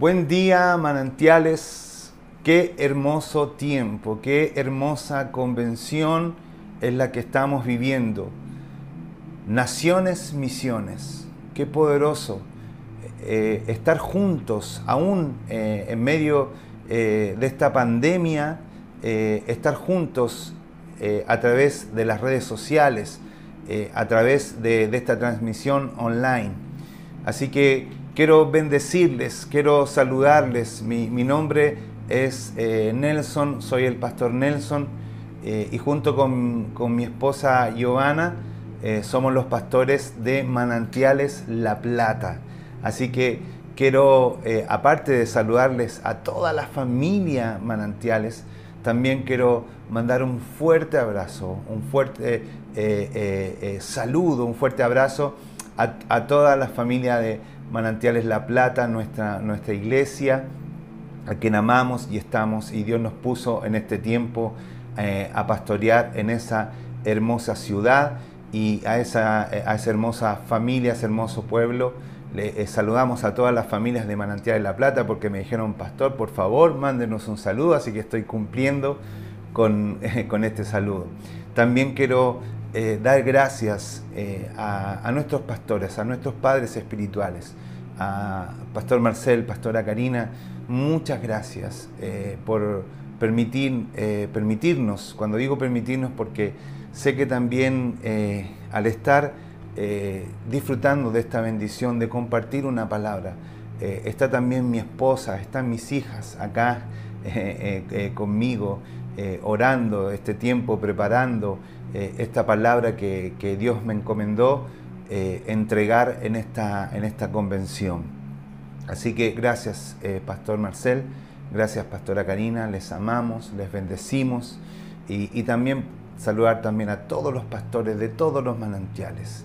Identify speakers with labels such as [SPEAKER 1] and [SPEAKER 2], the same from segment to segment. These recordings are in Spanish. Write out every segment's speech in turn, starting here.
[SPEAKER 1] Buen día, manantiales. Qué hermoso tiempo, qué hermosa convención es la que estamos viviendo. Naciones, misiones. Qué poderoso eh, estar juntos, aún eh, en medio eh, de esta pandemia, estar juntos a través de las redes sociales, a través de esta transmisión online. Así que quiero bendecirles, quiero saludarles. Mi, nombre es eh, Nelson, soy el pastor Nelson eh, y junto con, mi esposa Giovanna eh, somos los pastores de Manantiales La Plata. Así que quiero, aparte de saludarles a toda la familia Manantiales, también quiero mandar un fuerte abrazo, un fuerte saludo, un fuerte abrazo a, a toda la familia de Manantiales La Plata, nuestra, nuestra iglesia, a quien amamos y estamos, y Dios nos puso en este tiempo eh, a pastorear en esa hermosa ciudad y a esa, a esa hermosa familia, ese hermoso pueblo. Le eh, saludamos a todas las familias de Manantiales La Plata porque me dijeron, pastor, por favor, mándenos un saludo, así que estoy cumpliendo con, con este saludo. También quiero eh, dar gracias eh, a, nuestros pastores, a nuestros padres espirituales, a Pastor Marcel, Pastora Karina, muchas gracias eh, por permitir, permitirnos, cuando digo permitirnos porque sé que también al estar disfrutando de esta bendición, de compartir una palabra, está también mi esposa, están mis hijas acá conmigo, orando este tiempo, preparando. Eh, esta palabra que, Dios me encomendó eh, entregar en esta, en esta convención. Así que gracias, eh, Pastor Marcel, gracias, Pastora Karina, les amamos, les bendecimos y, también saludar también a todos los pastores de todos los manantiales.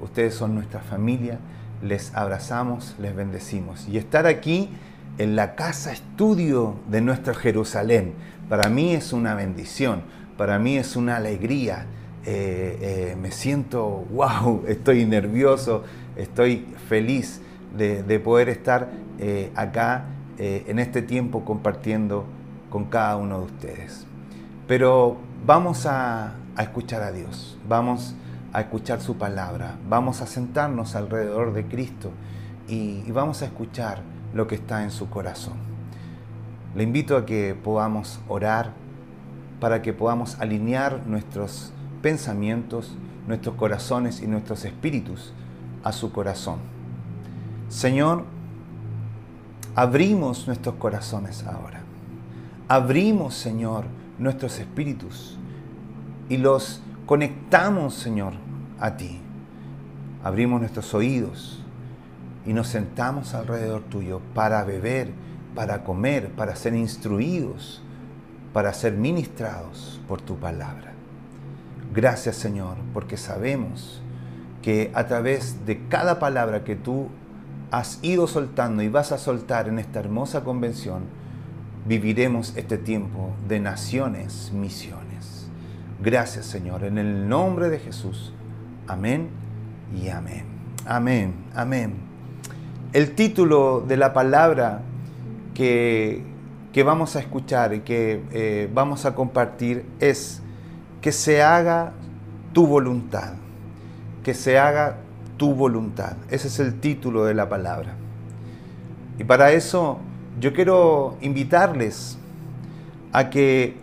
[SPEAKER 1] ustedes son nuestra familia, les abrazamos, les bendecimos. Y estar aquí en la casa estudio de nuestro Jerusalén, para mí es una bendición para mí es una alegría. Eh, eh, me siento, wow, estoy nervioso, estoy feliz de, poder estar eh, acá en este tiempo compartiendo con cada uno de ustedes. Pero vamos a, escuchar a Dios, vamos a escuchar su palabra, vamos a sentarnos alrededor de Cristo y vamos a escuchar lo que está en su corazón. Le invito a que podamos orar para que podamos alinear nuestros pensamientos, nuestros corazones y nuestros espíritus a su corazón. Señor, abrimos nuestros corazones ahora. Abrimos, Señor, nuestros espíritus y los conectamos, Señor, a ti. Abrimos nuestros oídos y nos sentamos alrededor tuyo para beber, para comer, para ser instruidos para ser ministrados por tu palabra. Gracias Señor, porque sabemos que a través de cada palabra que tú has ido soltando y vas a soltar en esta hermosa convención, viviremos este tiempo de naciones, misiones. Gracias Señor, en el nombre de Jesús. Amén y amén. Amén, amén. El título de la palabra que que vamos a escuchar y que eh, vamos a compartir es que se haga tu voluntad, que se haga tu voluntad. Ese es el título de la palabra. Y para eso yo quiero invitarles a que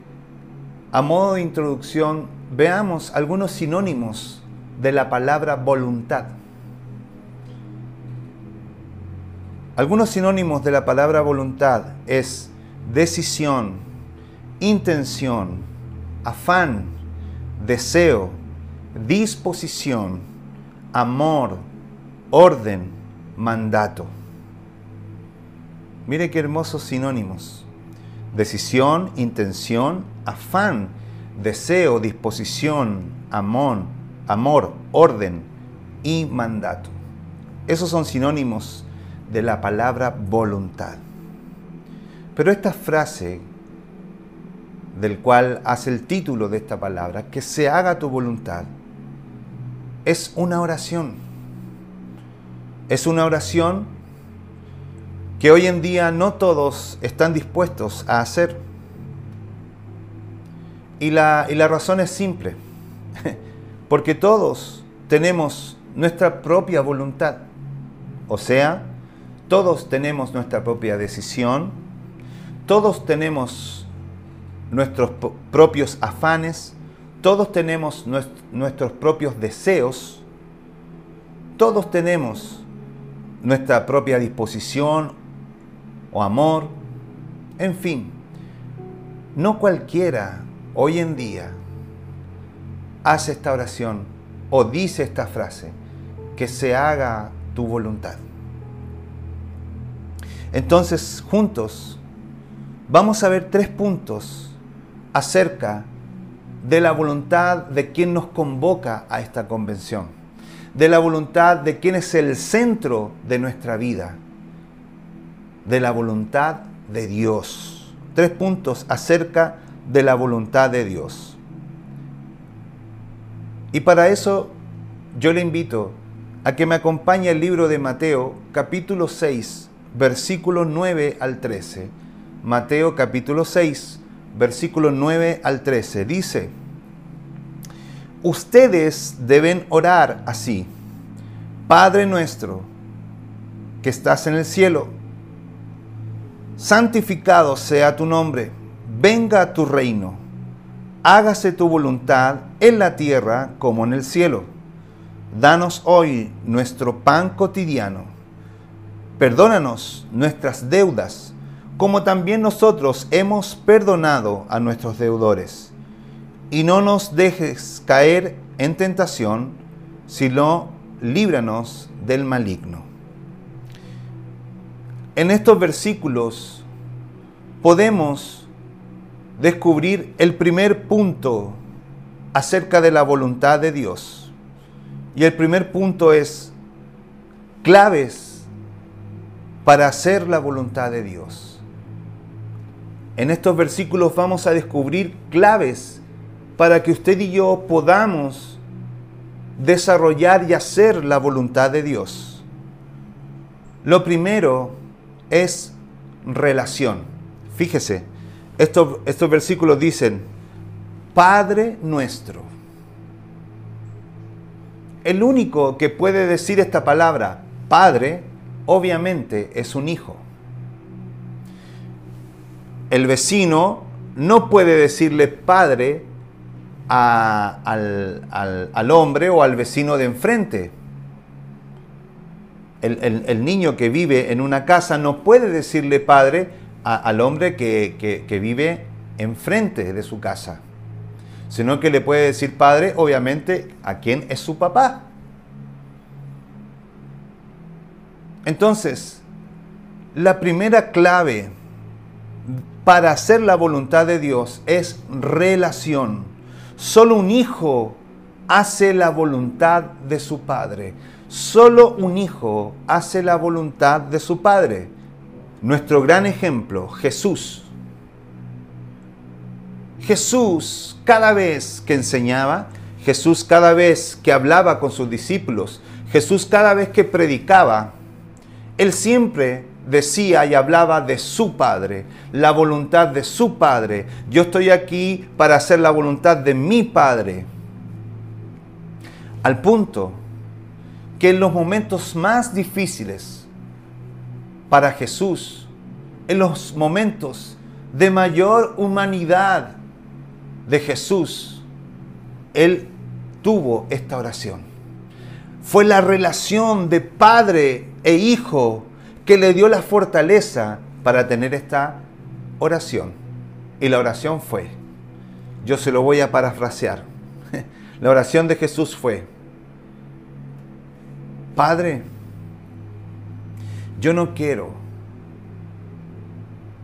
[SPEAKER 1] a modo de introducción veamos algunos sinónimos de la palabra voluntad. Algunos sinónimos de la palabra voluntad es decisión, intención, afán, deseo, disposición, amor, orden, mandato. Mire qué hermosos sinónimos. Decisión, intención, afán, deseo, disposición, amor, amor, orden y mandato. Esos son sinónimos de la palabra voluntad. Pero esta frase, del cual hace el título de esta palabra, que se haga tu voluntad, es una oración. Es una oración que hoy en día no todos están dispuestos a hacer. Y la, y la razón es simple, porque todos tenemos nuestra propia voluntad, o sea, todos tenemos nuestra propia decisión, todos tenemos nuestros propios afanes, todos tenemos nuestros propios deseos, todos tenemos nuestra propia disposición o amor, en fin, no cualquiera hoy en día hace esta oración o dice esta frase, que se haga tu voluntad. Entonces, juntos, vamos a ver tres puntos acerca de la voluntad de quien nos convoca a esta convención, de la voluntad de quien es el centro de nuestra vida, de la voluntad de Dios. Tres puntos acerca de la voluntad de Dios. Y para eso yo le invito a que me acompañe el libro de Mateo, capítulo 6, versículo 9 al 13. Mateo capítulo 6, versículo 9 al 13. Dice, ustedes deben orar así. Padre nuestro, que estás en el cielo, santificado sea tu nombre, venga tu reino, hágase tu voluntad en la tierra como en el cielo. Danos hoy nuestro pan cotidiano Perdónanos nuestras deudas, como también nosotros hemos perdonado a nuestros deudores. Y no nos dejes caer en tentación, sino líbranos del maligno. En estos versículos podemos descubrir el primer punto acerca de la voluntad de Dios. Y el primer punto es claves para hacer la voluntad de Dios. En estos versículos vamos a descubrir claves para que usted y yo podamos desarrollar y hacer la voluntad de Dios. Lo primero es relación. Fíjese, estos, estos versículos dicen, Padre nuestro. El único que puede decir esta palabra, Padre, obviamente es un hijo. El vecino no puede decirle padre al, hombre o al vecino de enfrente. El, niño que vive en una casa no puede decirle padre al hombre que, que vive enfrente de su casa, sino que le puede decir padre, obviamente, a quien es su papá. Entonces, la primera clave para hacer la voluntad de Dios es relación. Solo un hijo hace la voluntad de su padre. Solo un hijo hace la voluntad de su padre. Nuestro gran ejemplo, Jesús. Jesús cada vez que enseñaba, Jesús cada vez que hablaba con sus discípulos, Jesús cada vez que predicaba, él siempre decía y hablaba de su Padre, la voluntad de su Padre. Yo estoy aquí para hacer la voluntad de mi Padre. Al punto que en los momentos más difíciles para Jesús, en los momentos de mayor humanidad de Jesús, Él tuvo esta oración. Fue la relación de Padre e hijo que le dio la fortaleza para tener esta oración. Y la oración fue, yo se lo voy a parafrasear, la oración de Jesús fue, Padre, yo no quiero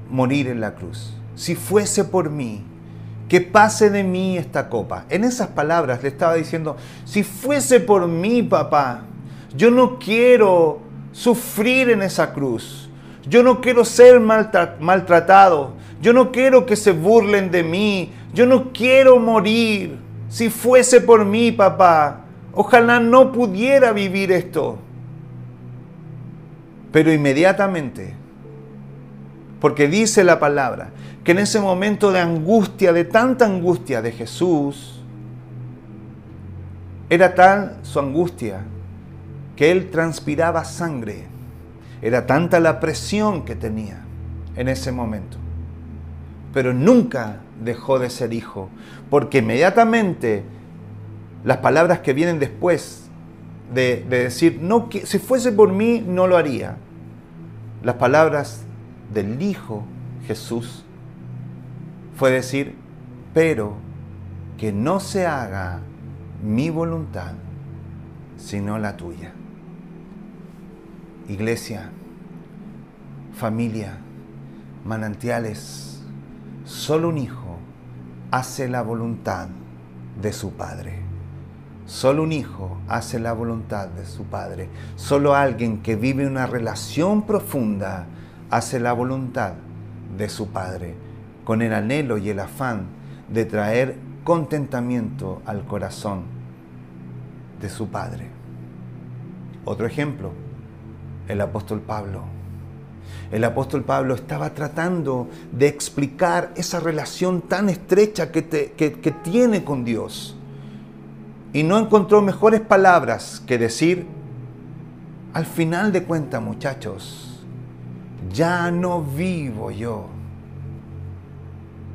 [SPEAKER 1] morir en la cruz. Si fuese por mí, que pase de mí esta copa. En esas palabras le estaba diciendo, si fuese por mí, papá, yo no quiero sufrir en esa cruz. Yo no quiero ser maltratado. Yo no quiero que se burlen de mí. Yo no quiero morir. Si fuese por mí, papá, ojalá no pudiera vivir esto. Pero inmediatamente Porque dice la palabra que en ese momento de angustia, de tanta angustia de Jesús, era tal su angustia que él transpiraba sangre. Era tanta la presión que tenía en ese momento. Pero nunca dejó de ser hijo, porque inmediatamente las palabras que vienen después de, decir, no, que, si fuese por mí, no lo haría. Las palabras del Hijo Jesús fue decir, pero que no se haga mi voluntad, sino la tuya. Iglesia, familia, manantiales, solo un hijo hace la voluntad de su Padre. Solo un hijo hace la voluntad de su Padre. Solo alguien que vive una relación profunda hace la voluntad de su Padre, con el anhelo y el afán de traer contentamiento al corazón de su Padre. Otro ejemplo, el apóstol Pablo. El apóstol Pablo estaba tratando de explicar esa relación tan estrecha que, tiene con Dios. Y no encontró mejores palabras que decir, al final de cuentas muchachos, ya no vivo yo,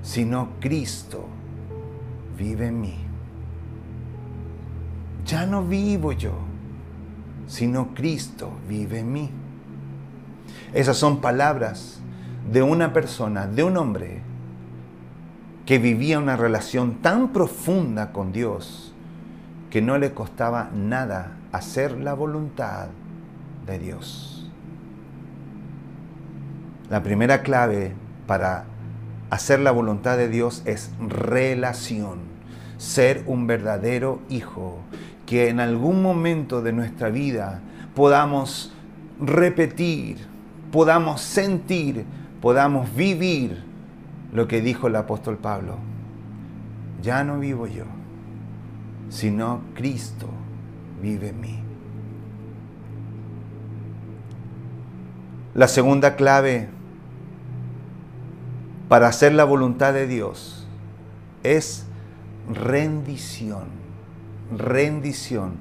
[SPEAKER 1] sino Cristo vive en mí. Ya no vivo yo, sino Cristo vive en mí. Esas son palabras de una persona, de un hombre, que vivía una relación tan profunda con Dios que no le costaba nada hacer la voluntad de Dios. La primera clave para hacer la voluntad de Dios es relación, ser un verdadero hijo, que en algún momento de nuestra vida podamos repetir, podamos sentir, podamos vivir lo que dijo el apóstol Pablo. Ya no vivo yo, sino Cristo vive en mí. La segunda clave para hacer la voluntad de Dios es rendición, rendición.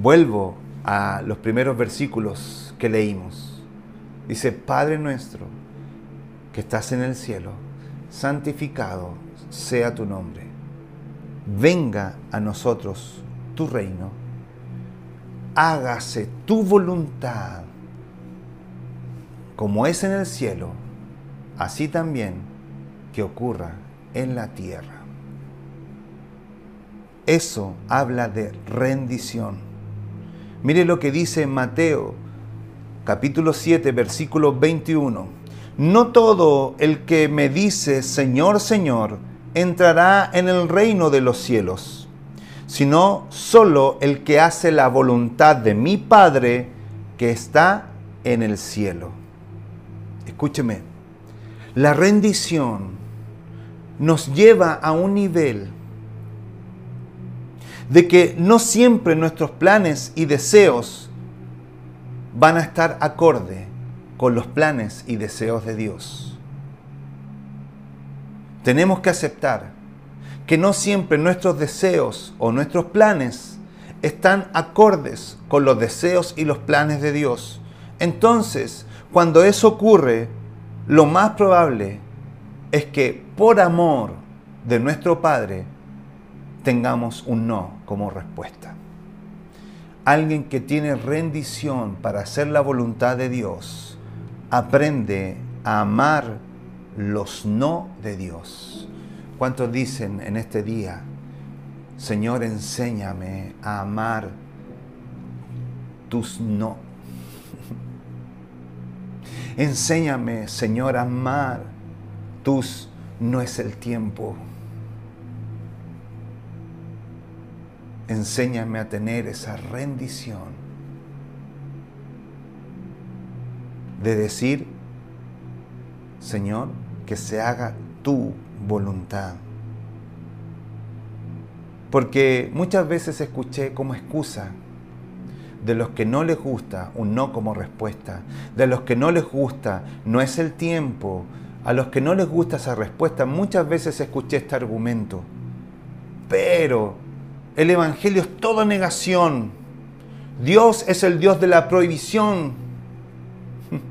[SPEAKER 1] Vuelvo a los primeros versículos que leímos. Dice, Padre nuestro, que estás en el cielo, santificado sea tu nombre. Venga a nosotros tu reino. Hágase tu voluntad, como es en el cielo, así también que ocurra en la tierra. Eso habla de rendición. Mire lo que dice Mateo capítulo 7 versículo 21. No todo el que me dice Señor, Señor, entrará en el reino de los cielos, sino solo el que hace la voluntad de mi Padre que está en el cielo. Escúcheme, la rendición nos lleva a un nivel de que no siempre nuestros planes y deseos van a estar acorde con los planes y deseos de Dios. Tenemos que aceptar que no siempre nuestros deseos o nuestros planes están acordes con los deseos y los planes de Dios. Entonces, cuando eso ocurre, lo más probable es que por amor de nuestro Padre tengamos un no como respuesta. Alguien que tiene rendición para hacer la voluntad de Dios aprende a amar los no de Dios. ¿Cuántos dicen en este día, Señor, enséñame a amar tus no? enséñame, Señor, a amar tus no es el tiempo. Enséñame a tener esa rendición de decir, Señor, que se haga tu voluntad. Porque muchas veces escuché como excusa de los que no les gusta un no como respuesta, de los que no les gusta no es el tiempo, a los que no les gusta esa respuesta, muchas veces escuché este argumento. Pero el Evangelio es toda negación. Dios es el Dios de la prohibición.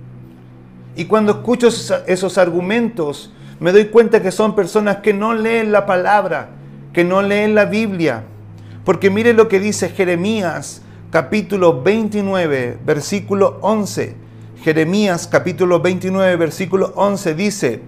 [SPEAKER 1] Y cuando escucho esos argumentos, me doy cuenta que son personas que no leen la palabra, que no leen la Biblia. Porque mire lo que dice Jeremías capítulo 29, versículo 11. Jeremías capítulo 29, versículo 11 dice,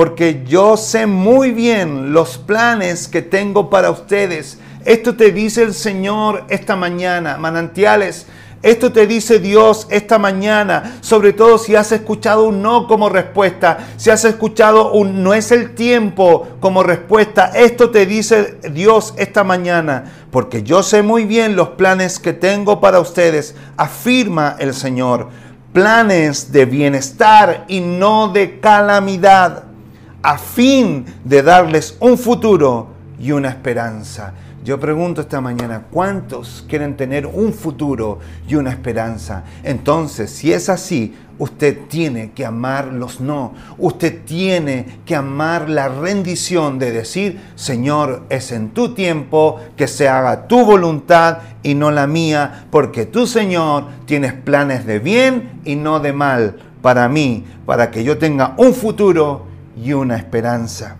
[SPEAKER 1] porque yo sé muy bien los planes que tengo para ustedes. Esto te dice el Señor esta mañana, manantiales esto te dice Dios esta mañana, sobre todo si has escuchado un no como respuesta, si has escuchado un no es el tiempo como respuesta. Esto te dice Dios esta mañana, porque yo sé muy bien los planes que tengo para ustedes, afirma el Señor. Planes de bienestar y no de calamidad, a fin de darles un futuro y una esperanza. Yo pregunto esta mañana, ¿cuántos quieren tener un futuro y una esperanza? Entonces, si es así, usted tiene que amar los no. Usted tiene que amar la rendición de decir, Señor, es en tu tiempo que se haga tu voluntad y no la mía, porque tú, Señor, tienes planes de bien y no de mal para mí, para que yo tenga un futuro y una esperanza.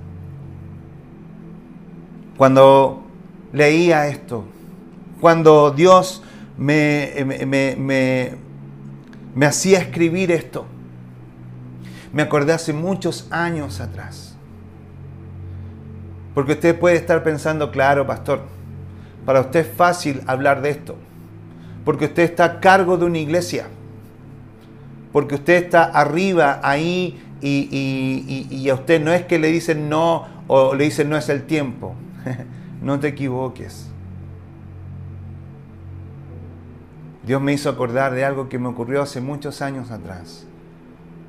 [SPEAKER 1] Cuando leía esto, cuando Dios me, me, me, hacía escribir esto, me acordé hace muchos años atrás. Porque usted puede estar pensando, claro, pastor, para usted es fácil hablar de esto. Porque usted está a cargo de una iglesia. Porque usted está arriba ahí y, y a usted no es que le dicen no o le dicen no es el tiempo. No te equivoques. Dios me hizo acordar de algo que me ocurrió hace muchos años atrás,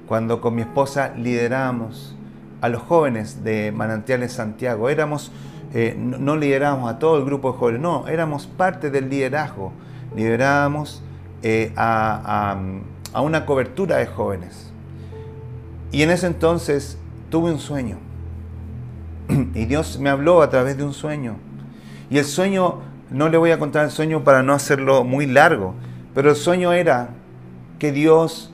[SPEAKER 1] cuando con mi esposa lideramos a los jóvenes de Manantiales Santiago. Éramos, eh, no, liderábamos a todo el grupo de jóvenes, no, éramos parte del liderazgo. Liderábamos eh, a, a una cobertura de jóvenes. Y en ese entonces tuve un sueño y Dios me habló a través de un sueño. Y el sueño, no le voy a contar el sueño para no hacerlo muy largo, pero el sueño era que Dios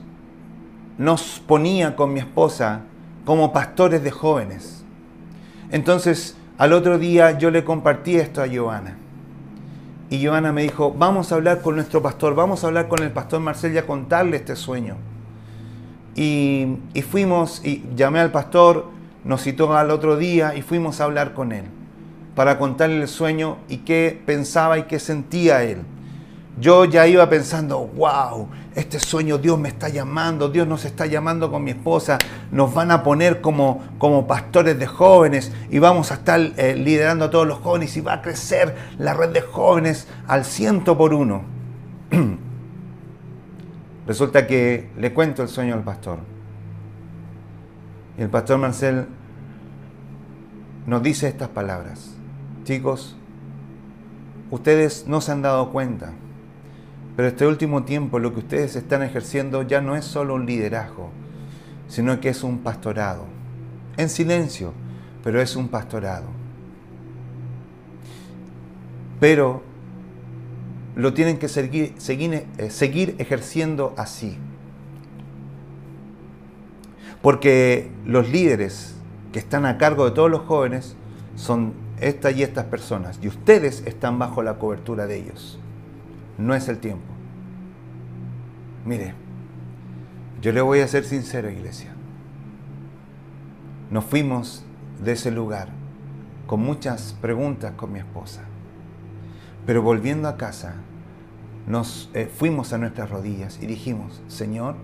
[SPEAKER 1] nos ponía con mi esposa como pastores de jóvenes. Entonces, al otro día yo le compartí esto a Giovanna. Y Giovanna me dijo, vamos a hablar con nuestro pastor, vamos a hablar con el pastor Marcel y a contarle este sueño. Y, fuimos y llamé al pastor, nos citó al otro día y fuimos a hablar con él para contarle el sueño y qué pensaba y qué sentía él. Yo ya iba pensando, wow, este sueño Dios me está llamando, Dios nos está llamando con mi esposa, nos van a poner como, como pastores de jóvenes y vamos a estar eh, liderando a todos los jóvenes y va a crecer la red de jóvenes al ciento por uno. Resulta que le cuento el sueño al pastor. Y el pastor Marcel nos dice estas palabras. Chicos, ustedes no se han dado cuenta, pero este último tiempo lo que ustedes están ejerciendo ya no es solo un liderazgo, sino que es un pastorado. En silencio, pero es un pastorado. Pero lo tienen que seguir, seguir, eh, seguir ejerciendo así. Porque los líderes que están a cargo de todos los jóvenes son estas y estas personas. Y ustedes están bajo la cobertura de ellos. No es el tiempo. Mire, yo le voy a ser sincero, iglesia. Nos fuimos de ese lugar con muchas preguntas con mi esposa. Pero volviendo a casa, nos eh, fuimos a nuestras rodillas y dijimos, Señor,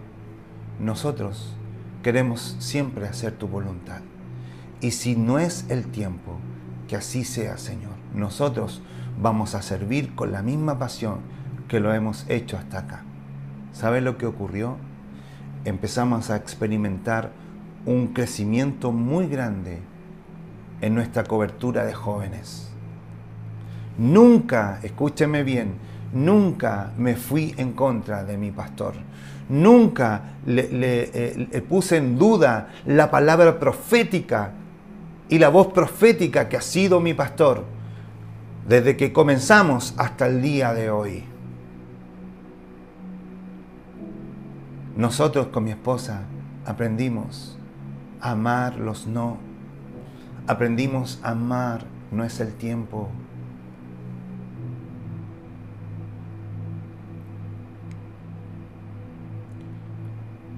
[SPEAKER 1] nosotros queremos siempre hacer tu voluntad. Y si no es el tiempo, que así sea, Señor. Nosotros vamos a servir con la misma pasión que lo hemos hecho hasta acá. ¿Sabe lo que ocurrió? Empezamos a experimentar un crecimiento muy grande en nuestra cobertura de jóvenes. Nunca, escúcheme bien, nunca me fui en contra de mi pastor. Nunca le, eh, puse en duda la palabra profética y la voz profética que ha sido mi pastor desde que comenzamos hasta el día de hoy. Nosotros con mi esposa aprendimos a amar los no. Aprendimos a amar, no es el tiempo.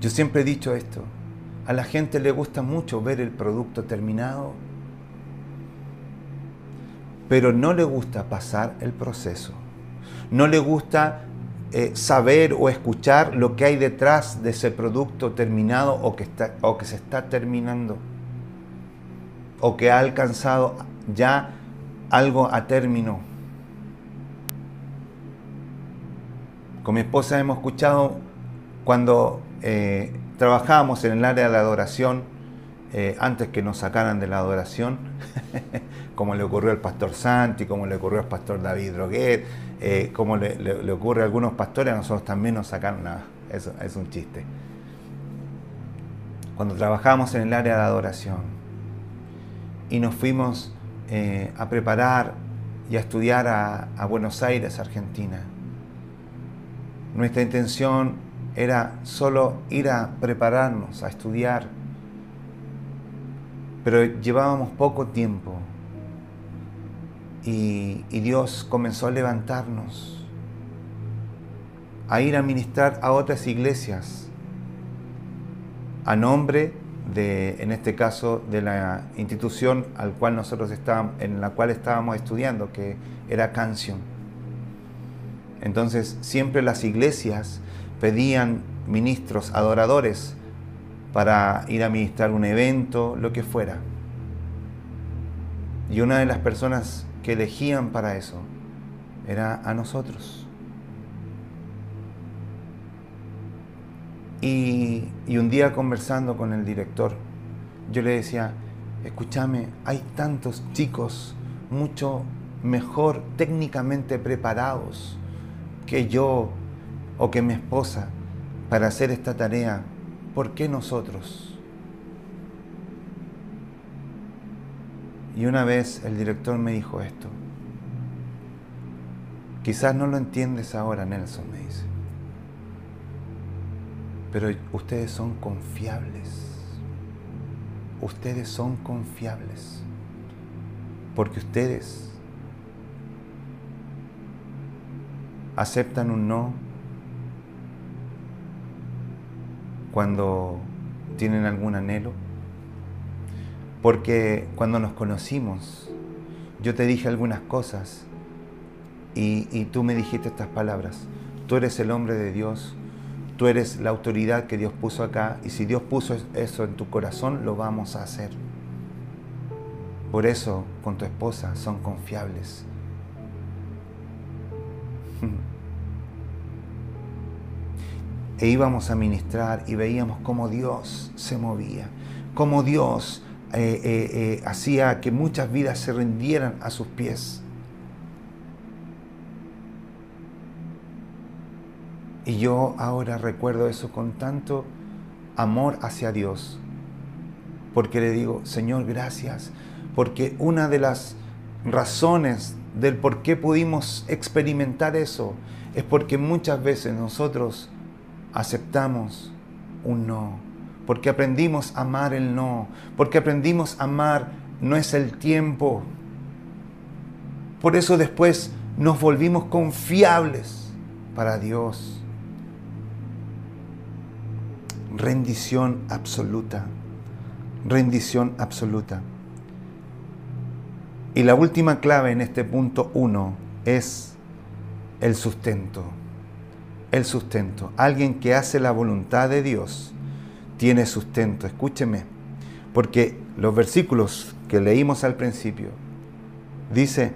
[SPEAKER 1] Yo siempre he dicho esto, a la gente le gusta mucho ver el producto terminado, pero no le gusta pasar el proceso. No le gusta eh, saber o escuchar lo que hay detrás de ese producto terminado o que, está, o que se está terminando o que ha alcanzado ya algo a término. Con mi esposa hemos escuchado cuando eh, trabajábamos en el área de la adoración, eh, antes que nos sacaran de la adoración, como le ocurrió al pastor Santi, como le ocurrió al pastor David Droguet, eh, como le, ocurre a algunos pastores, a nosotros también nos sacaron, nada, eso es un chiste. Cuando trabajamos en el área de adoración y nos fuimos a preparar y a estudiar a Buenos Aires, Argentina, nuestra intención era solo ir a prepararnos, a estudiar, pero llevábamos poco tiempo y, Dios comenzó a levantarnos, a ir a ministrar a otras iglesias, a nombre de, en este caso, de la institución al cual nosotros estábamos, en la cual estábamos estudiando, que era Canción. Entonces, siempre las iglesias pedían ministros, adoradores, para ir a ministrar un evento, lo que fuera. Y una de las personas que elegían para eso era a nosotros. Y, y, un día conversando con el director, yo le decía, escúchame, hay tantos chicos mucho mejor técnicamente preparados que yo o que mi esposa para hacer esta tarea, ¿por qué nosotros? Y una vez el director me dijo esto. Quizás no lo entiendes ahora, Nelson, me dice. Pero ustedes son confiables. Ustedes son confiables. Porque ustedes aceptan un no cuando tienen algún anhelo. Porque cuando nos conocimos, yo te dije algunas cosas y, tú me dijiste estas palabras. Tú eres el hombre de Dios, tú eres la autoridad que Dios puso acá y si Dios puso eso en tu corazón, lo vamos a hacer. Por eso con tu esposa son confiables. e íbamos a ministrar y veíamos cómo Dios se movía, cómo Dios eh, eh, eh, hacía que muchas vidas se rindieran a sus pies. Y yo ahora recuerdo eso con tanto amor hacia Dios, porque le digo, Señor, gracias, porque una de las razones del por qué pudimos experimentar eso es porque muchas veces nosotros aceptamos un no, porque aprendimos a amar el no, porque aprendimos a amar no es el tiempo. Por eso después nos volvimos confiables para Dios. Rendición absoluta, rendición absoluta. Y la última clave en este punto uno es el sustento el sustento. Alguien que hace la voluntad de Dios tiene sustento. Escúcheme, porque los versículos que leímos al principio dice,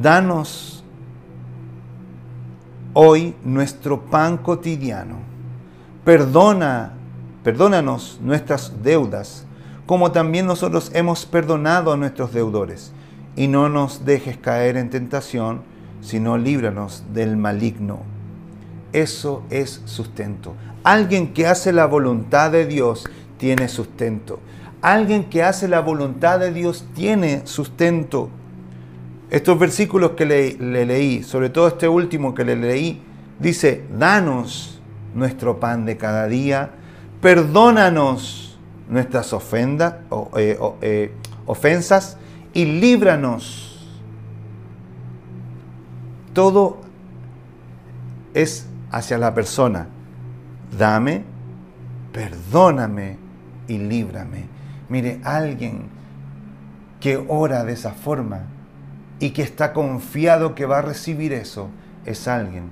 [SPEAKER 1] danos hoy nuestro pan cotidiano. Perdona, perdónanos nuestras deudas, como también nosotros hemos perdonado a nuestros deudores y no nos dejes caer en tentación, sino líbranos del maligno. Eso es sustento. Alguien que hace la voluntad de Dios tiene sustento. Alguien que hace la voluntad de Dios tiene sustento. Estos versículos que le, leí, sobre todo este último que le leí, dice, danos nuestro pan de cada día, perdónanos nuestras ofendas, eh, eh, ofensas y líbranos. Todo es hacia la persona. Dame, perdóname y líbrame. Mire, alguien que ora de esa forma y que está confiado que va a recibir eso, es alguien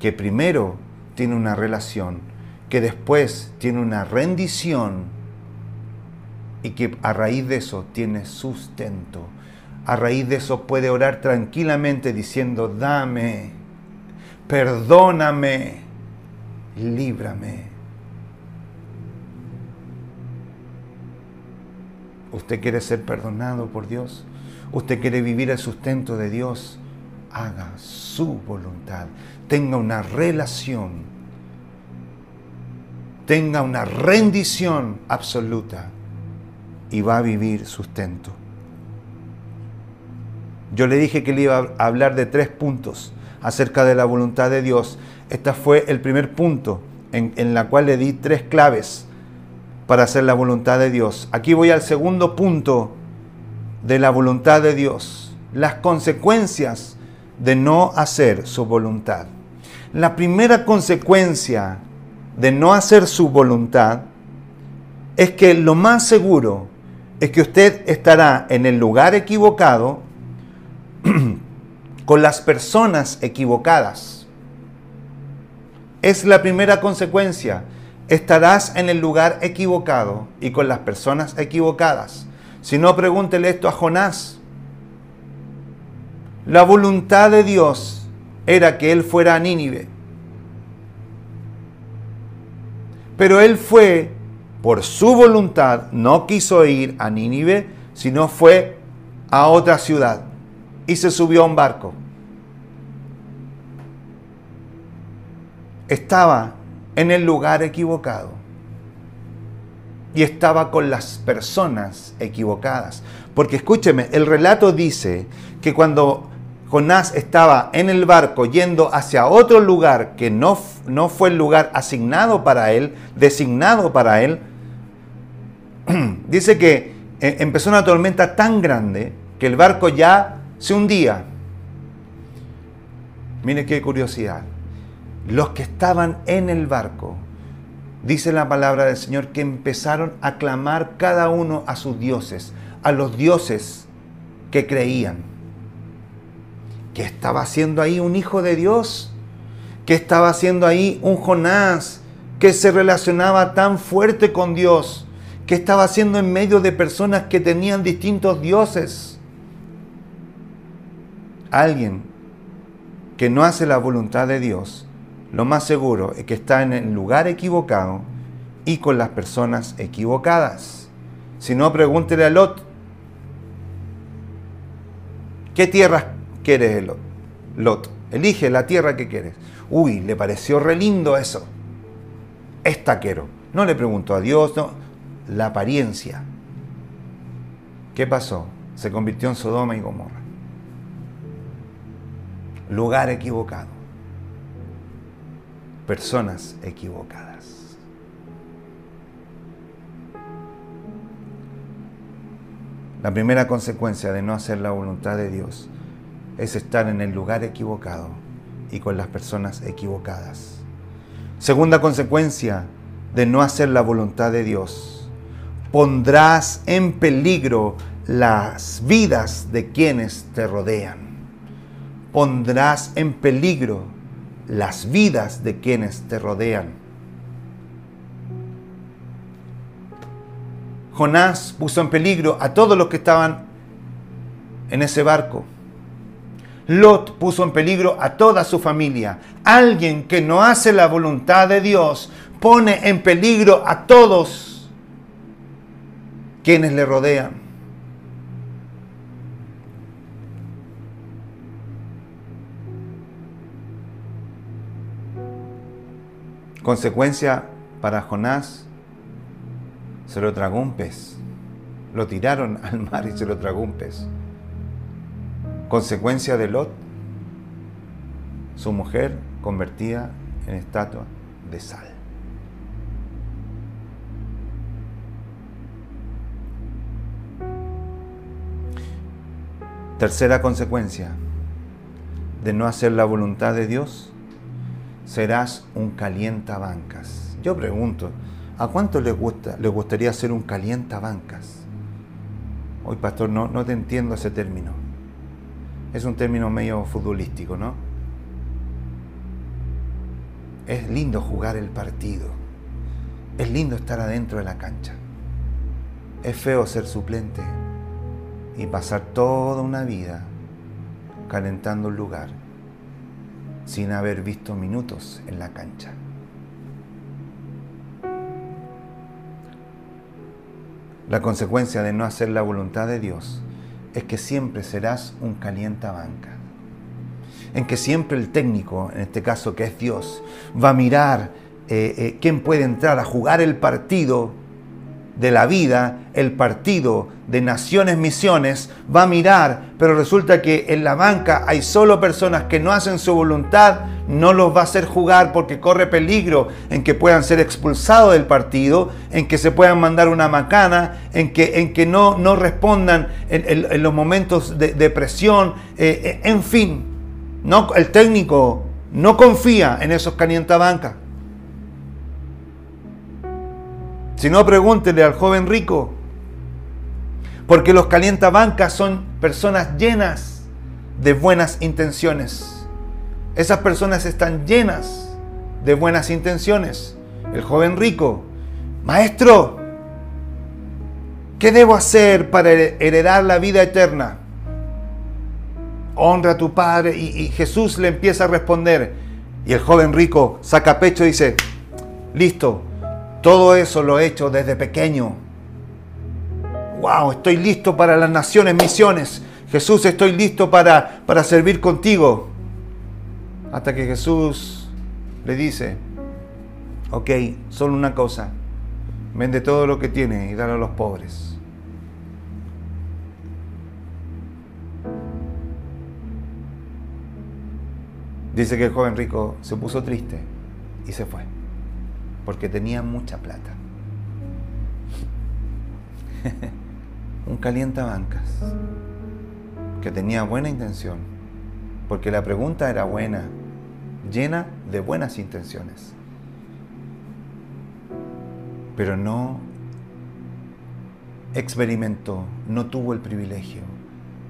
[SPEAKER 1] que primero tiene una relación, que después tiene una rendición y que a raíz de eso tiene sustento. A raíz de eso puede orar tranquilamente diciendo, dame, perdóname, líbrame. ¿Usted quiere ser perdonado por Dios? ¿Usted quiere vivir el sustento de Dios? Haga su voluntad. Tenga una relación. Tenga una rendición absoluta. Y va a vivir sustento. Yo le dije que le iba a hablar de tres puntos acerca de la voluntad de Dios. Este fue el primer punto en, en la cual le di tres claves para hacer la voluntad de Dios. Aquí voy al segundo punto de la voluntad de Dios, las consecuencias de no hacer su voluntad. La primera consecuencia de no hacer su voluntad es que lo más seguro es que usted estará en el lugar equivocado con las personas equivocadas. Es la primera consecuencia estarás en el lugar equivocado y con las personas equivocadas. Si no, pregúntele esto a Jonás. La voluntad de Dios era que él fuera a Nínive. Pero él fue, por su voluntad, no quiso ir a Nínive, sino fue a otra ciudad y se subió a un barco. Estaba en el lugar equivocado. Y estaba con las personas equivocadas. Porque escúcheme, el relato dice que cuando Jonás estaba en el barco yendo hacia otro lugar que no, no fue el lugar asignado para él, designado para él, dice que eh, empezó una tormenta tan grande que el barco ya se hundía. Mire qué curiosidad los que estaban en el barco, dice la palabra del Señor, que empezaron a clamar cada uno a sus dioses, a los dioses que creían. ¿Qué estaba haciendo ahí un hijo de Dios? ¿Qué estaba haciendo ahí un Jonás que se relacionaba tan fuerte con Dios? ¿Qué estaba haciendo en medio de personas que tenían distintos dioses? Alguien que no hace la voluntad de Dios lo más seguro es que está en el lugar equivocado y con las personas equivocadas. Si no, pregúntele a Lot, ¿qué tierra quieres, Lot? Lot, elige la tierra que quieres. Uy, le pareció re lindo eso. Esta quiero. No le preguntó a Dios, no. La apariencia. ¿Qué pasó? Se convirtió en Sodoma y Gomorra. Lugar equivocado personas equivocadas. La primera consecuencia de no hacer la voluntad de Dios es estar en el lugar equivocado y con las personas equivocadas. Segunda consecuencia de no hacer la voluntad de Dios, pondrás en peligro las vidas de quienes te rodean. Pondrás en peligro las vidas de quienes te rodean. Jonás puso en peligro a todos los que estaban en ese barco. Lot puso en peligro a toda su familia. Alguien que no hace la voluntad de Dios pone en peligro a todos quienes le rodean. Consecuencia para Jonás, se lo tragó un pez. Lo tiraron al mar y se lo tragó un pez. Consecuencia de Lot, su mujer convertida en estatua de sal. Tercera consecuencia de no hacer la voluntad de Dios, serás un calientabancas. Yo pregunto, ¿a cuánto les, gusta, les gustaría ser un calientabancas? Hoy, pastor, no, no te entiendo ese término. Es un término medio futbolístico, ¿no? Es lindo jugar el partido. Es lindo estar adentro de la cancha. Es feo ser suplente y pasar toda una vida calentando un lugar sin haber visto minutos en la cancha. La consecuencia de no hacer la voluntad de Dios es que siempre serás un calientabanca. En que siempre el técnico, en este caso que es Dios, va a mirar eh, eh, quién puede entrar a jugar el partido de la vida, el partido de Naciones Misiones, va a mirar, pero resulta que en la banca hay solo personas que no hacen su voluntad, no los va a hacer jugar porque corre peligro en que puedan ser expulsados del partido, en que se puedan mandar una macana, en que, en que no, no respondan en, los momentos de, presión, eh, eh, en fin, no, el técnico no confía en esos calientabancas. Si no, pregúntele al joven rico. Porque los calientabancas son personas llenas de buenas intenciones. Esas personas están llenas de buenas intenciones. El joven rico, maestro, ¿qué debo hacer para heredar la vida eterna? Honra a tu padre y, y Jesús le empieza a responder. Y el joven rico saca pecho y dice, listo, todo eso lo he hecho desde pequeño. Wow, estoy listo para las naciones, misiones. Jesús, estoy listo para, para servir contigo. Hasta que Jesús le dice, ok, solo una cosa, vende todo lo que tiene y dale a los pobres. Dice que el joven rico se puso triste y se fue porque tenía mucha plata. Un calientabancas que tenía buena intención, porque la pregunta era buena, llena de buenas intenciones. Pero no experimentó, no tuvo el privilegio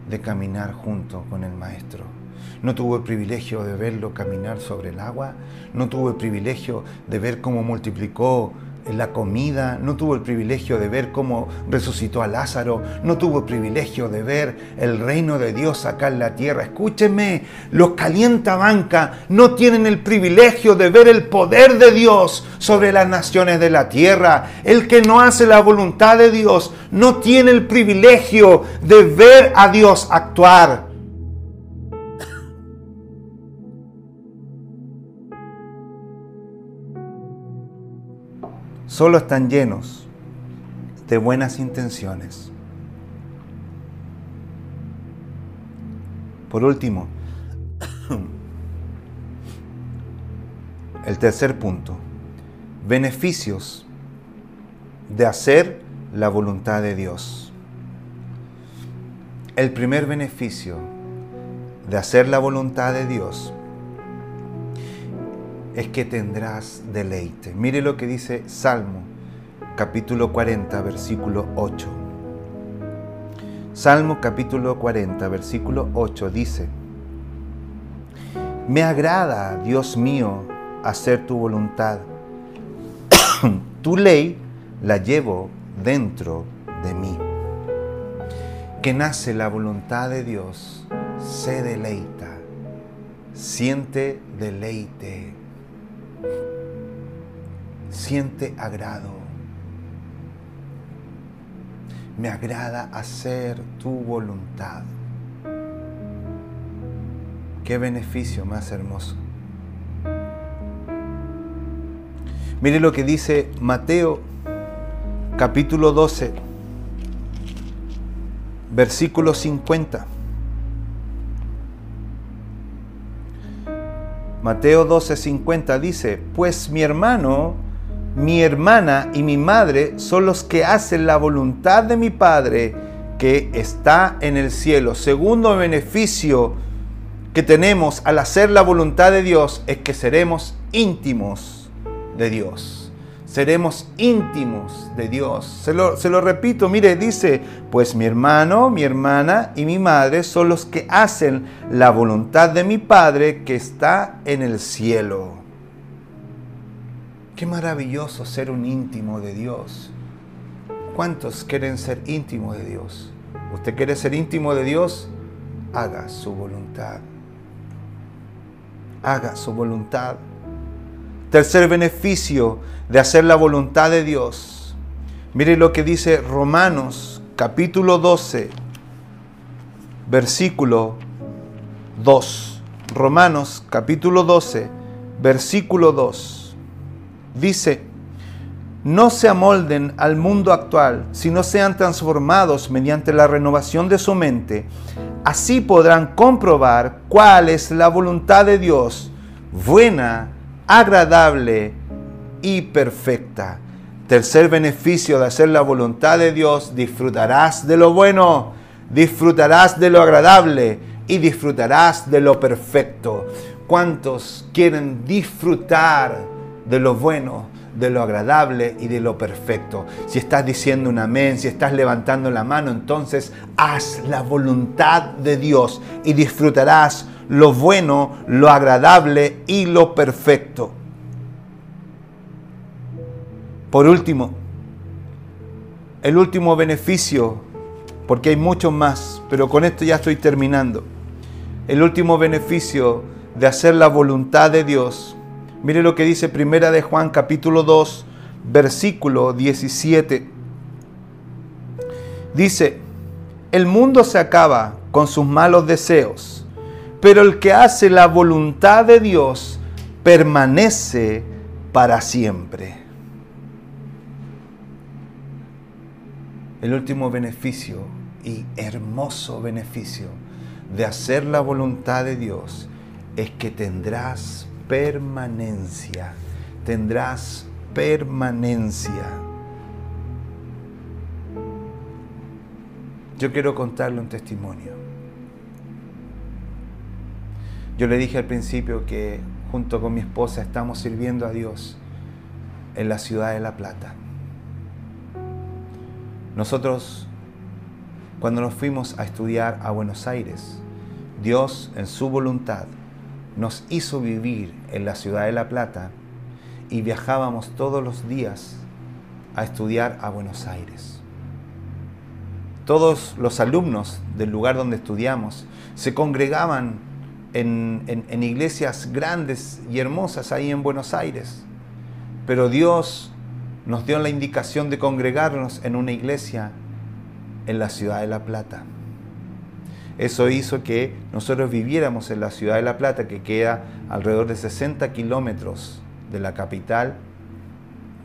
[SPEAKER 1] de caminar junto con el Maestro no tuvo el privilegio de verlo caminar sobre el agua, no tuvo el privilegio de ver cómo multiplicó la comida, no tuvo el privilegio de ver cómo resucitó a Lázaro, no tuvo el privilegio de ver el reino de Dios acá en la tierra. Escúcheme, los calientabanca no tienen el privilegio de ver el poder de Dios sobre las naciones de la tierra. El que no hace la voluntad de Dios no tiene el privilegio de ver a Dios actuar. Solo están llenos de buenas intenciones. Por último, el tercer punto, beneficios de hacer la voluntad de Dios. El primer beneficio de hacer la voluntad de Dios es que tendrás deleite. Mire lo que dice Salmo capítulo 40, versículo 8. Salmo capítulo 40, versículo 8 dice, Me agrada, Dios mío, hacer tu voluntad. tu ley la llevo dentro de mí. Que nace la voluntad de Dios, se deleita, siente deleite siente agrado. Me agrada hacer tu voluntad. Qué beneficio más hermoso. Mire lo que dice Mateo capítulo 12, versículo 50. Mateo 12, 50 dice, pues mi hermano, mi hermana y mi madre son los que hacen la voluntad de mi Padre que está en el cielo. Segundo beneficio que tenemos al hacer la voluntad de Dios es que seremos íntimos de Dios. Seremos íntimos de Dios. Se lo, repito, mire, dice, pues mi hermano, mi hermana y mi madre son los que hacen la voluntad de mi Padre que está en el cielo. Qué maravilloso ser un íntimo de Dios. ¿Cuántos quieren ser íntimos de Dios? ¿Usted quiere ser íntimo de Dios? Haga su voluntad haga su voluntad. Tercer beneficio de hacer la voluntad de Dios. Mire lo que dice Romanos capítulo 12, versículo 2. Romanos capítulo 12, versículo 2. Dice, no se amolden al mundo actual, sino sean transformados mediante la renovación de su mente. Así podrán comprobar cuál es la voluntad de Dios, buena, agradable y perfecta. Tercer beneficio de hacer la voluntad de Dios, disfrutarás de lo bueno, disfrutarás de lo agradable y disfrutarás de lo perfecto. ¿Cuántos quieren disfrutar de lo bueno? De lo agradable y de lo perfecto. Si estás diciendo un amén, si estás levantando la mano, entonces haz la voluntad de Dios y disfrutarás lo bueno, lo agradable y lo perfecto. Por último, el último beneficio, porque hay muchos más, pero con esto ya estoy terminando. El último beneficio de hacer la voluntad de Dios Mire lo que dice Primera de Juan capítulo 2, versículo 17. Dice, el mundo se acaba con sus malos deseos, pero el que hace la voluntad de Dios permanece para siempre. El último beneficio y hermoso beneficio de hacer la voluntad de Dios es que tendrás permanencia. Tendrás permanencia. Yo quiero contarle un testimonio. Yo le dije al principio que junto con mi esposa estamos sirviendo a Dios en la ciudad de La Plata. Nosotros, cuando nos fuimos a estudiar a Buenos Aires, Dios en su voluntad nos hizo vivir en la ciudad de La Plata y viajábamos todos los días a estudiar a Buenos Aires. Todos los alumnos del lugar donde estudiamos se congregaban en, en, iglesias grandes y hermosas ahí en Buenos Aires, pero Dios nos dio la indicación de congregarnos en una iglesia en la ciudad de La Plata. Eso hizo que nosotros viviéramos en la ciudad de La Plata, que queda alrededor de 60 kilómetros de la capital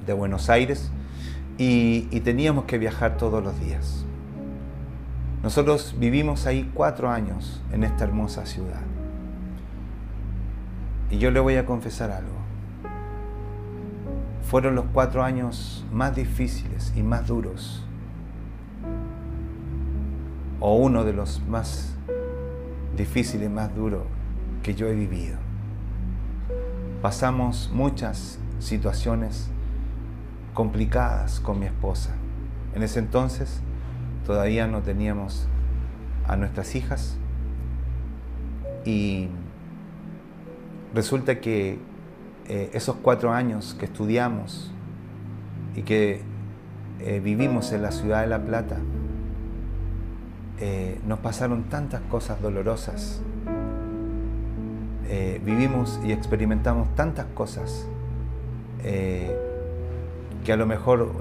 [SPEAKER 1] de Buenos Aires, y, teníamos que viajar todos los días. Nosotros vivimos ahí cuatro años en esta hermosa ciudad. Y yo le voy a confesar algo. Fueron los cuatro años más difíciles y más duros o uno de los más difíciles, más duros que yo he vivido. Pasamos muchas situaciones complicadas con mi esposa. En ese entonces todavía no teníamos a nuestras hijas y resulta que eh, esos cuatro años que estudiamos y que eh, vivimos en la ciudad de La Plata, eh, nos pasaron tantas cosas dolorosas, eh, vivimos y experimentamos tantas cosas eh, que a lo mejor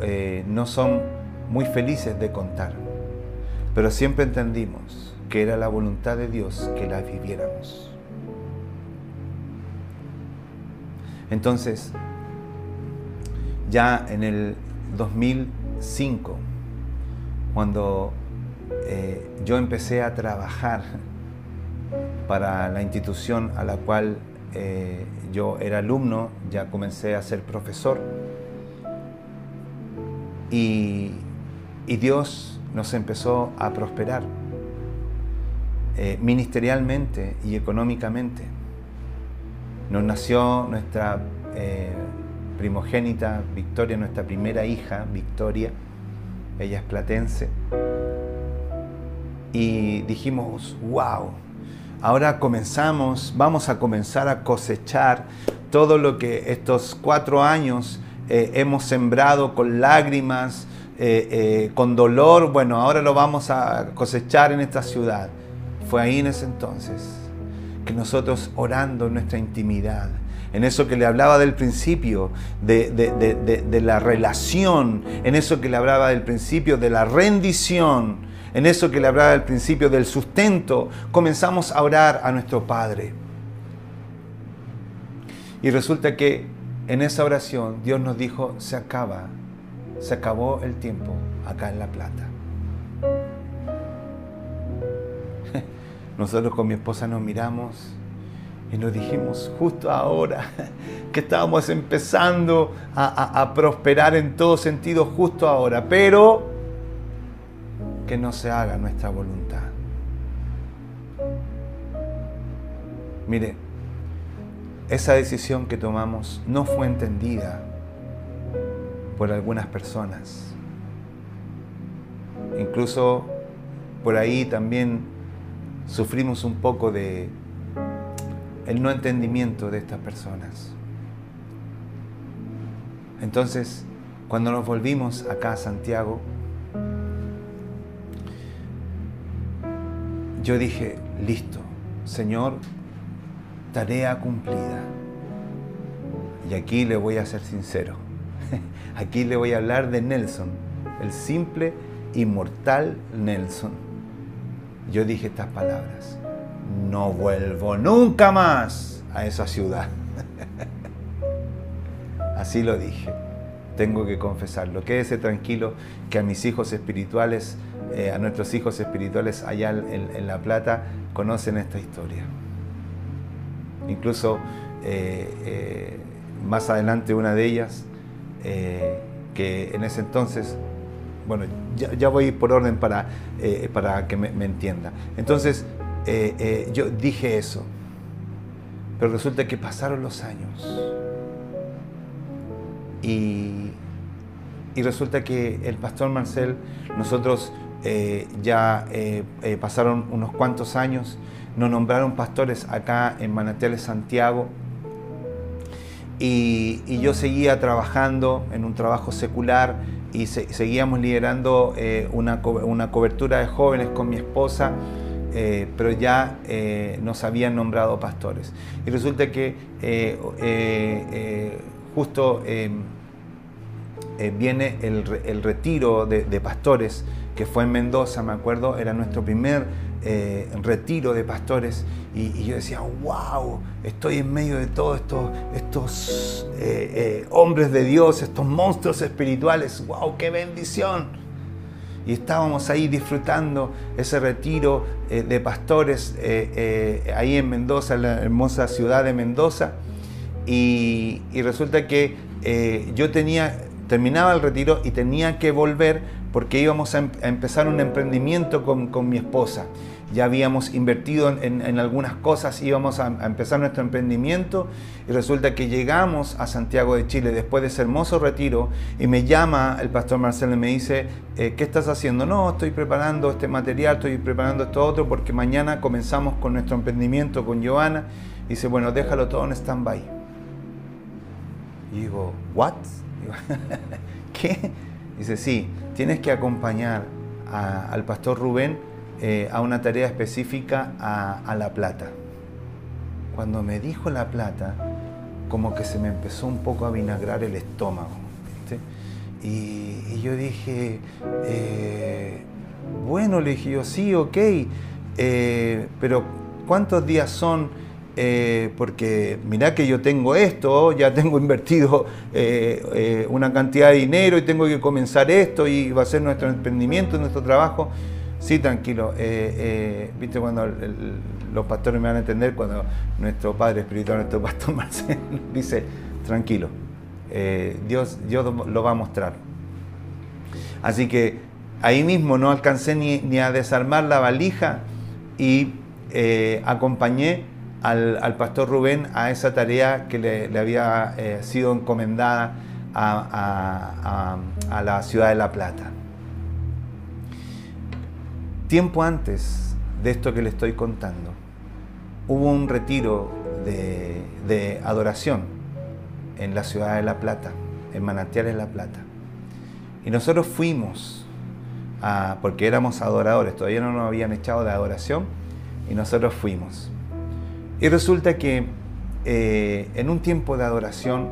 [SPEAKER 1] no son muy felices de contar, pero siempre entendimos que era la voluntad de Dios que las viviéramos. Entonces, ya en el 2005, cuando eh, yo empecé a trabajar para la institución a la cual eh, yo era alumno, ya comencé a ser profesor. Y, Dios nos empezó a prosperar eh, ministerialmente y económicamente. Nos nació nuestra primogénita Victoria, nuestra primera hija, Victoria. Ella es platense y dijimos, wow, ahora comenzamos, vamos a comenzar a cosechar todo lo que estos cuatro años eh, hemos sembrado con lágrimas, eh, eh, con dolor, bueno, ahora lo vamos a cosechar en esta ciudad. Fue ahí en ese entonces que nosotros orando en nuestra intimidad, en eso que le hablaba del principio, de, de, la relación, en eso que le hablaba del principio de la rendición, en eso que le hablaba al principio del sustento, comenzamos a orar a nuestro Padre. Y resulta que en esa oración Dios nos dijo, se acaba, se acabó el tiempo acá en La Plata. Nosotros con mi esposa nos miramos y nos dijimos, justo ahora que estábamos empezando a, a prosperar en todo sentido, justo ahora, pero que no se haga nuestra voluntad. Mire, esa decisión que tomamos no fue entendida por algunas personas. Incluso por ahí también sufrimos un poco de el no entendimiento de estas personas. Entonces, cuando nos volvimos acá a Santiago, yo dije, listo, Señor, tarea cumplida. Y aquí le voy a ser sincero. Aquí le voy a hablar de Nelson, el simple, inmortal Nelson. Yo dije estas palabras. No vuelvo nunca más a esa ciudad. Así lo dije. Tengo que confesarlo. Quédese tranquilo que a mis hijos espirituales eh, a nuestros hijos espirituales allá en, La Plata conocen esta historia. Incluso eh, eh, más adelante una de ellas, que en ese entonces, bueno, ya, voy por orden para, para que me, entienda. Entonces, yo dije eso, pero resulta que pasaron los años y, resulta que el pastor Marcel, nosotros eh, ya eh, eh, pasaron unos cuantos años, nos nombraron pastores acá en Manantiales Santiago y, yo seguía trabajando en un trabajo secular y seguíamos liderando una, una, cobertura de jóvenes con mi esposa, pero ya nos habían nombrado pastores. Y resulta que justo viene el, retiro de pastores que fue en Mendoza, me acuerdo, era nuestro primer eh, retiro de pastores y, yo decía, wow, estoy en medio de todos estos, eh, eh, hombres de Dios, estos monstruos espirituales, wow, qué bendición. Y estábamos ahí disfrutando ese retiro de pastores ahí en Mendoza, en la hermosa ciudad de Mendoza. Y, y resulta que yo tenía, terminaba el retiro y tenía que volver porque íbamos em-, a, empezar un emprendimiento con, mi esposa. Ya habíamos invertido en, algunas cosas, íbamos a, empezar nuestro emprendimiento y resulta que llegamos a Santiago de Chile después de ese hermoso retiro y me llama el pastor Marcelo y me dice, eh, ¿qué estás haciendo? No, estoy preparando este material, estoy preparando esto otro porque mañana comenzamos con nuestro emprendimiento con Joana. Dice, bueno, déjalo todo en stand-by. Y digo, ¿what? ¿Qué? Dice, sí, tienes que acompañar al pastor Rubén eh, a una tarea específica a, La Plata. Cuando me dijo La Plata, como que se me empezó un poco a vinagrar el estómago. Y, yo dije, eh, bueno, le dije yo, sí, ok, eh, pero ¿cuántos días son eh, porque mirá que yo tengo esto, ya tengo invertido eh, eh, una cantidad de dinero y tengo que comenzar esto y va a ser nuestro emprendimiento, nuestro trabajo. Sí, tranquilo. Viste cuando los pastores me van a entender, cuando nuestro padre espiritual, nuestro pastor Marcelo, dice, tranquilo, Dios, Dios lo va a mostrar. Así que ahí mismo no alcancé ni, a desarmar la valija y acompañé al, pastor Rubén a esa tarea que le, había eh, sido encomendada a, la ciudad de La Plata. Tiempo antes de esto que le estoy contando, hubo un retiro de, adoración en la ciudad de La Plata, en Manantiales La Plata. Y nosotros fuimos, porque éramos adoradores, todavía no nos habían echado de adoración, y nosotros fuimos. Y resulta que eh, en un tiempo de adoración,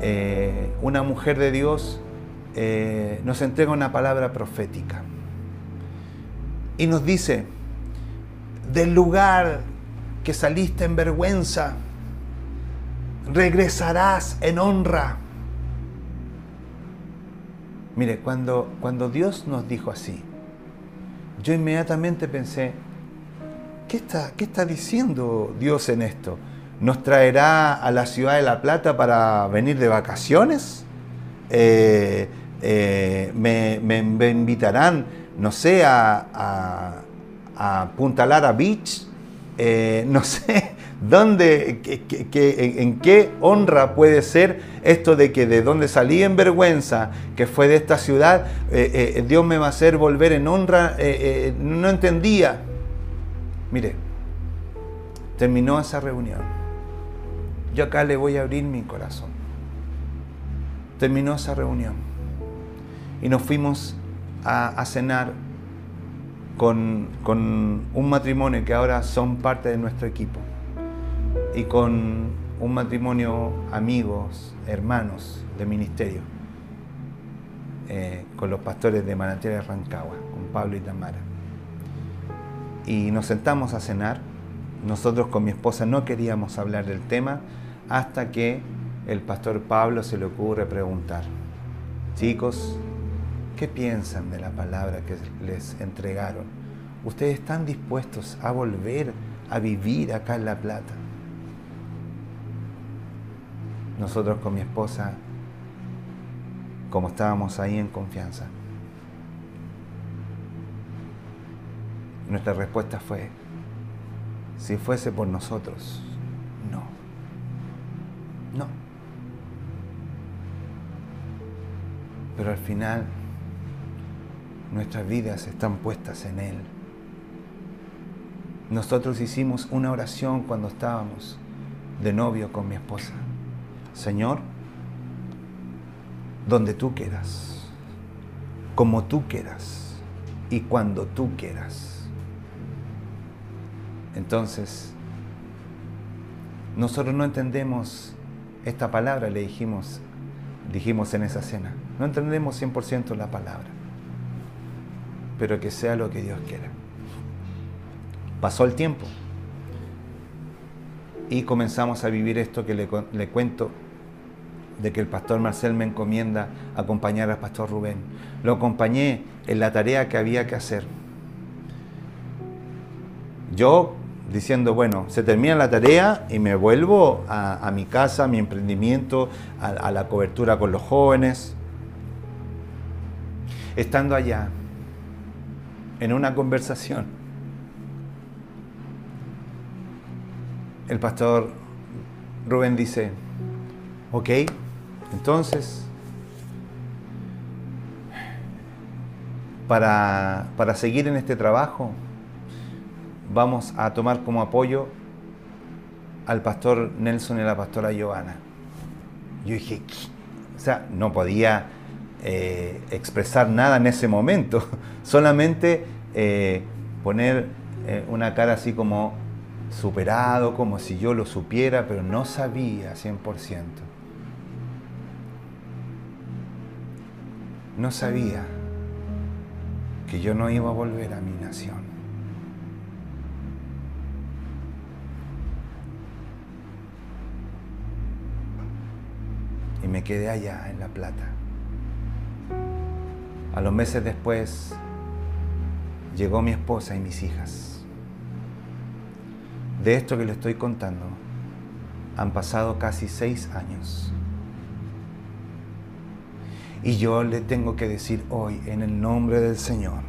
[SPEAKER 1] eh, una mujer de Dios eh, nos entrega una palabra profética y nos dice, del lugar que saliste en vergüenza, regresarás en honra. Mire, cuando, cuando Dios nos dijo así, yo inmediatamente pensé, ¿qué está, ¿qué está diciendo Dios en esto? ¿Nos traerá a la ciudad de La Plata para venir de vacaciones? Eh, eh, me, invitarán, no sé, a, a, Punta Lara Beach? Eh, no sé, ¿dónde, en, qué honra puede ser esto de que de donde salí en vergüenza, que fue de esta ciudad, Dios me va a hacer volver en honra? no entendía. Mire, terminó esa reunión. Yo acá le voy a abrir mi corazón. Terminó esa reunión. Y nos fuimos a, cenar con, un matrimonio que ahora son parte de nuestro equipo. Y con un matrimonio amigos, hermanos de ministerio. Eh, con los pastores de Manantial de Rancagua, con Pablo y Tamara y nos sentamos a cenar. Nosotros con mi esposa no queríamos hablar del tema hasta que el pastor Pablo se le ocurre preguntar, chicos, ¿qué piensan de la palabra que les entregaron? ¿Ustedes están dispuestos a volver a vivir acá en La Plata? Nosotros con mi esposa, como estábamos ahí en confianza, Nuestra respuesta fue, si fuese por nosotros, no. No. Pero al final nuestras vidas están puestas en Él. Nosotros hicimos una oración cuando estábamos de novio con mi esposa. Señor, donde tú quieras, como tú quieras y cuando tú quieras. Entonces, nosotros no entendemos esta palabra, le dijimos, dijimos en esa cena. No entendemos 100% la palabra, pero que sea lo que Dios quiera. Pasó el tiempo y comenzamos a vivir esto que le, le cuento de que el pastor Marcel me encomienda acompañar al pastor Rubén. Lo acompañé en la tarea que había que hacer. Yo diciendo, bueno, se termina la tarea y me vuelvo a, mi casa, a mi emprendimiento, a, la cobertura con los jóvenes. Estando allá, en una conversación, el pastor Rubén dice, ok, entonces, para, para seguir en este trabajo, vamos a tomar como apoyo al pastor Nelson y a la pastora Giovanna. Yo dije, o sea, no podía eh, expresar nada en ese momento, solamente eh, poner eh, una cara así como superado, como si yo lo supiera, pero no sabía 100%. No sabía que yo no iba a volver a mi nación. Me quedé allá en La Plata. A los meses después llegó mi esposa y mis hijas. De esto que le estoy contando, han pasado casi seis años. Y yo le tengo que decir hoy, en el nombre del Señor,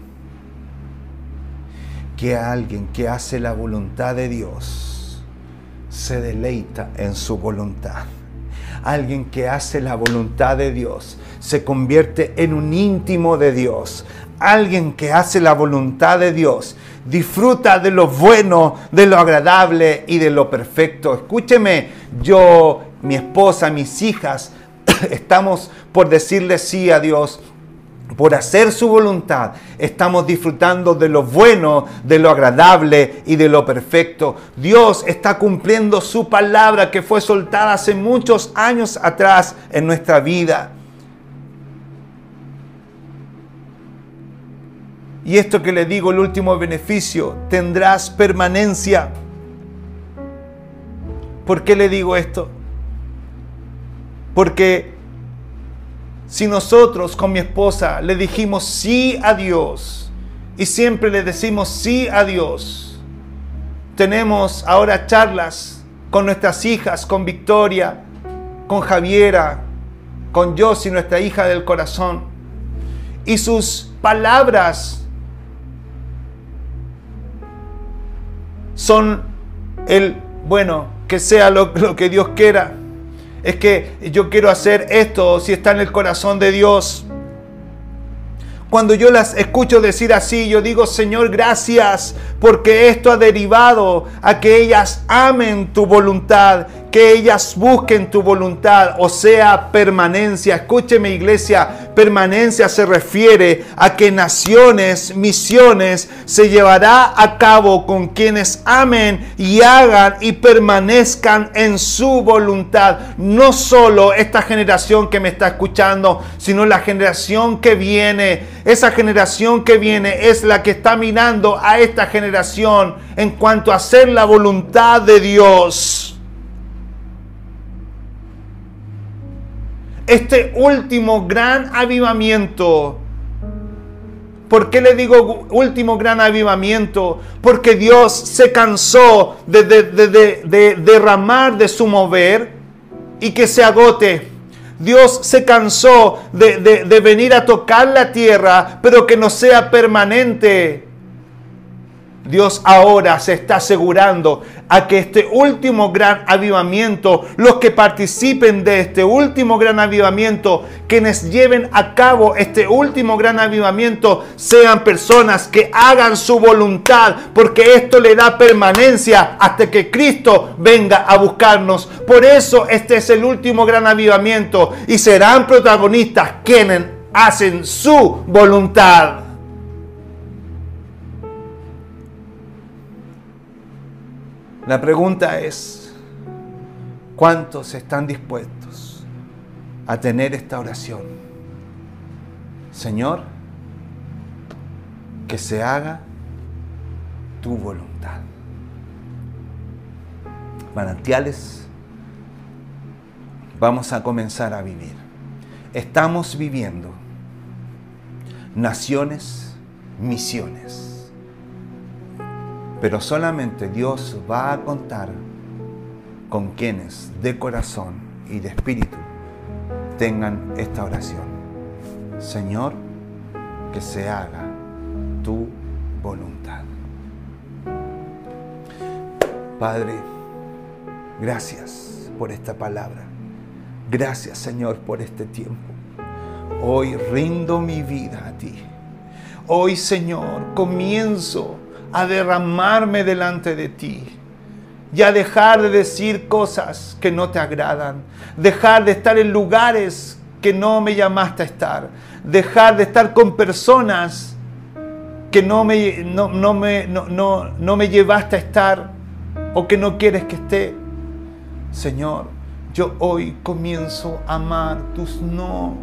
[SPEAKER 1] que alguien que hace la voluntad de Dios se deleita en su voluntad. Alguien que hace la voluntad de Dios se convierte en un íntimo de Dios. Alguien que hace la voluntad de Dios disfruta de lo bueno, de lo agradable y de lo perfecto. Escúcheme, yo, mi esposa, mis hijas, estamos por decirle sí a Dios por hacer su voluntad, estamos disfrutando de lo bueno, de lo agradable y de lo perfecto. Dios está cumpliendo su palabra que fue soltada hace muchos años atrás en nuestra vida. Y esto que le digo, el último beneficio, tendrás permanencia. ¿Por qué le digo esto? Porque si nosotros con mi esposa le dijimos sí a Dios y siempre le decimos sí a Dios, tenemos ahora charlas con nuestras hijas, con Victoria, con Javiera, con Josie, nuestra hija del corazón, y sus palabras son el, bueno, que sea lo, lo que Dios quiera es que yo quiero hacer esto, si está en el corazón de Dios. Cuando yo las escucho decir así, yo digo, Señor, gracias, porque esto ha derivado a que ellas amen tu voluntad, que ellas busquen tu voluntad, o sea, permanencia. Escúcheme iglesia, permanencia se refiere a que naciones, misiones, se llevará a cabo con quienes amen y hagan y permanezcan en su voluntad. No solo esta generación que me está escuchando, sino la generación que viene. Esa generación que viene es la que está mirando a esta generación en cuanto a hacer la voluntad de Dios. Este último gran avivamiento. ¿Por qué le digo último gran avivamiento? Porque Dios se cansó de, de, derramar de su mover y que se agote. Dios se cansó de, venir a tocar la tierra, pero que no sea permanente. Dios ahora se está asegurando a que este último gran avivamiento, los que participen de este último gran avivamiento, quienes lleven a cabo este último gran avivamiento, sean personas que hagan su voluntad, porque esto le da permanencia hasta que Cristo venga a buscarnos. Por eso este es el último gran avivamiento y serán protagonistas quienes hacen su voluntad. La pregunta es, ¿cuántos están dispuestos a tener esta oración? Señor, que se haga tu voluntad. Manantiales, vamos a comenzar a vivir. Estamos viviendo naciones, misiones pero solamente Dios va a contar con quienes de corazón y de espíritu tengan esta oración. Señor, que se haga tu voluntad. Padre, gracias por esta palabra. Gracias Señor por este tiempo. Hoy rindo mi vida a ti. Hoy Señor comienzo a derramarme delante de ti y a dejar de decir cosas que no te agradan, dejar de estar en lugares que no me llamaste a estar, dejar de estar con personas que no me, no, me, no me llevaste a estar o que no quieres que esté. Señor, yo hoy comienzo a amar tus no.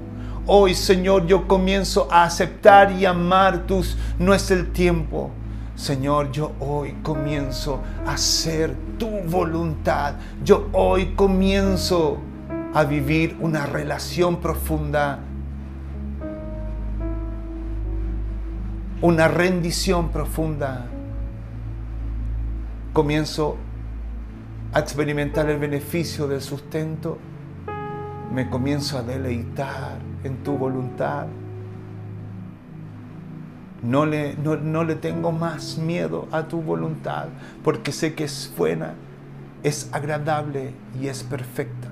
[SPEAKER 1] Hoy, Señor, yo comienzo a aceptar y amar tus no es el tiempo. Señor, yo hoy comienzo a hacer tu voluntad. Yo hoy comienzo a vivir una relación profunda, una rendición profunda. Comienzo a experimentar el beneficio del sustento, me comienzo a deleitar en tu voluntad. No le, no, le tengo más miedo a tu voluntad porque sé que es buena, es agradable y es perfecta.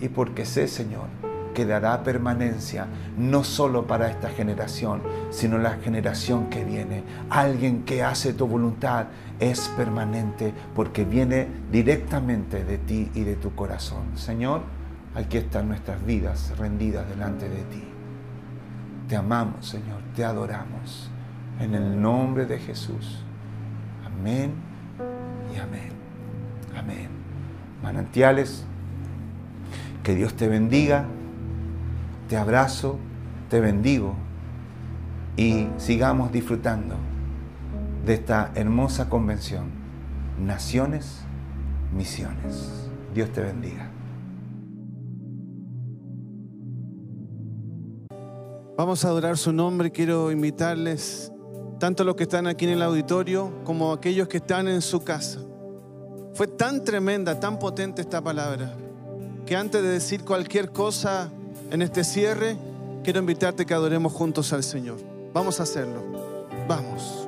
[SPEAKER 1] Y porque sé, Señor, que dará permanencia no solo para esta generación, sino la generación que viene. Alguien que hace tu voluntad es permanente porque viene directamente de ti y de tu corazón. Señor, aquí están nuestras vidas rendidas delante de ti. Te amamos, Señor, te adoramos. En el nombre de Jesús. Amén y amén. Amén. Manantiales, que Dios te bendiga. Te abrazo, te bendigo y sigamos disfrutando de esta hermosa convención. Naciones, misiones. Dios te bendiga.
[SPEAKER 2] Vamos a adorar su nombre. Quiero invitarles, tanto los que están aquí en el auditorio como aquellos que están en su casa. Fue tan tremenda, tan potente esta palabra, que antes de decir cualquier cosa en este cierre, quiero invitarte que adoremos juntos al Señor. Vamos a hacerlo. Vamos.